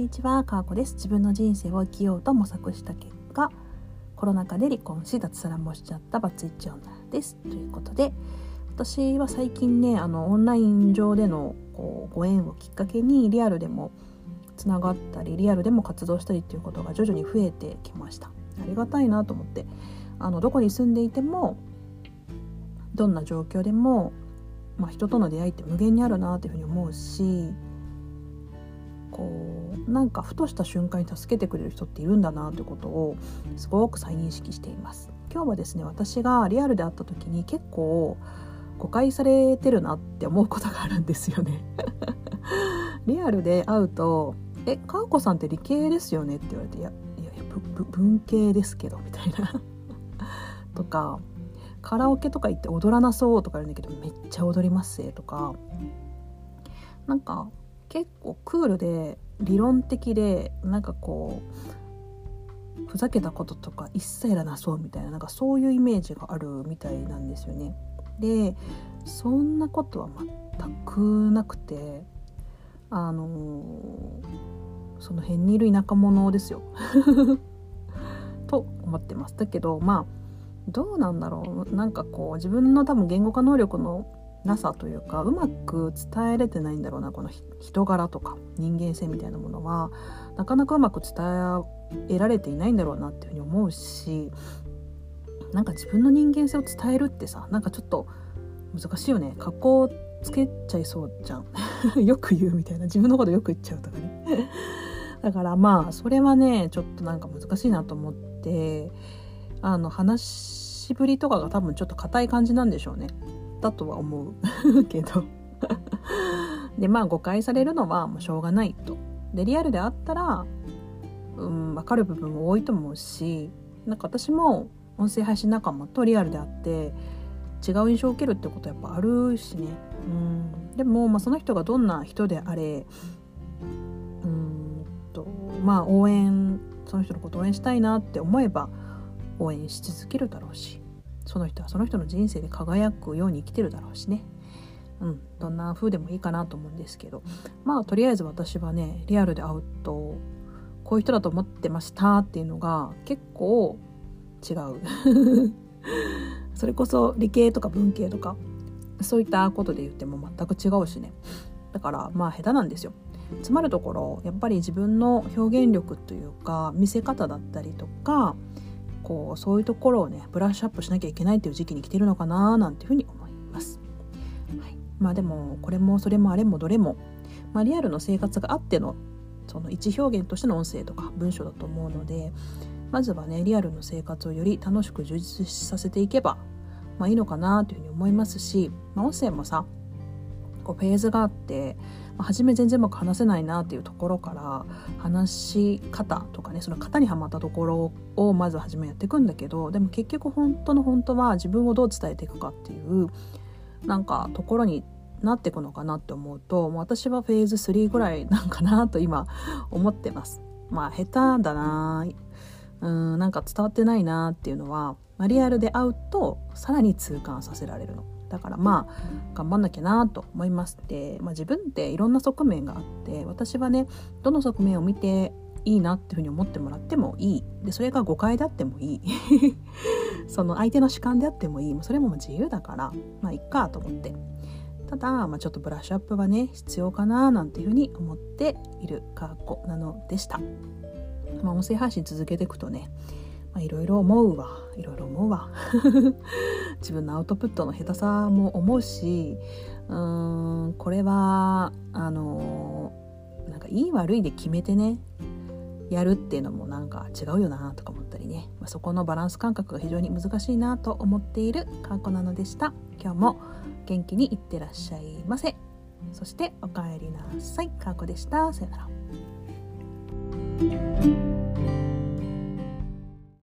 にちは、かーこです。自分の人生を生きようと模索した結果、コロナ禍で離婚し、脱サラもしちゃったバツイチ女です。ということで、私は最近ね、あの、オンライン上でのこうご縁をきっかけに、リアルでもつながったり、リアルでも活動したりっていうことが徐々に増えてきました。ありがたいなと思って、あの、どこに住んでいても、どんな状況でも、まあ、人との出会いって無限にあるなというふうに思うしこうなんかふとした瞬間に助けてくれる人っているんだなということをすごく再認識しています。今日はですね私がリアルで会った時に結構誤解されてるなって思うことがあるんですよね。リアルで会うと「えかーこさんって理系ですよね?」って言われて「いやいや文系ですけど」みたいな。とかカラオケとか行って踊らなそうとか言うんだけどめっちゃ踊りますとか。なんか結構クールで理論的でなんかこうふざけたこととか一切らなそうみたいななんかそういうイメージがあるみたいなんですよね。でそんなことは全くなくてあの、その辺にいる田舎者ですよ と思ってます。だけどまあどうなんだろうなんかこう自分の多分言語化能力のなさというかうまく伝えれてないんだろうなこの人柄とか人間性みたいなものは。なかなかうまく伝えられていないんだろうなっていうふうに思うしなんか自分の人間性を伝えるってさなんかちょっと難しいよね。格好つけちゃいそうじゃん。よく言うみたいな。自分のことよく言っちゃうとかね。だからまあそれはねちょっとなんか難しいなと思ってあの話しぶりとかが多分ちょっと硬い感じなんでしょうね。だとは思う。けど。でまあ誤解されるのはもうしょうがないと。でリアルであったらうん分かる部分も多いと思うしなんか私も音声配信仲間とリアルであって違う印象を受けるってことはやっぱあるしね。うん。でも、まあ、その人がどんな人であれうんとまあ応援その人のことを応援したいなって思えば応援し続けるだろうし。その人はその人の人生で輝くように生きてるだろうしね。うん、どんな風でもいいかなと思うんですけど。まあとりあえず私はねリアルで会うとこういう人だと思ってましたっていうのが結構違う。それこそ理系とか文系とかそういったことで言っても全く違うしね。だからまあ下手なんですよ。つまるところやっぱり自分の表現力というか見せ方だったりとかこうそういうところをねブラッシュアップしなきゃいけないっていう時期に来てるのかななんていうふうに思います。はい、まあでもこれもそれもあれもどれも、まあ、リアルの生活があってのその一表現としての音声とか文章だと思うのでまずはねリアルの生活をより楽しく充実させていけば、まあ、いいのかなというふうに思いますし、まあ、音声もさこうフェーズがあって初め全然うまく話せないなっていうところから話し方とかねその型にはまったところをまず初めやっていくんだけどでも結局本当の本当は自分をどう伝えていくかっていうなんかところになっていくのかなって思うともう私はフェーズ3ぐらいなんかなと今思ってます。まあ下手だなうんなんか伝わってないなっていうのはリアルで会うとさらに痛感させられるの。だからまあ頑張んなきゃなと思いますで、まあ、自分っていろんな側面があって私はねどの側面を見ていいなっていうふうに思ってもらってもいい。でそれが誤解であってもいい。その相手の主観であってもいい。もうそれも自由だからまあいっかと思って。ただ、まあ、ちょっとブラッシュアップはね必要かななんていうふうに思っている過去なのでした、まあ、音声配信続けていくとねいろいろ思うわ。いろいろ思うわ。自分のアウトプットの下手さも思うしうーんこれはあのなんかいい悪いで決めてねやるっていうのもなんか違うよなとか思ったりね、まあ、そこのバランス感覚が非常に難しいなと思っているかんこなのでした。今日も元気にいってらっしゃいませ。そしておかえりなさい。かーこでした。さよなら。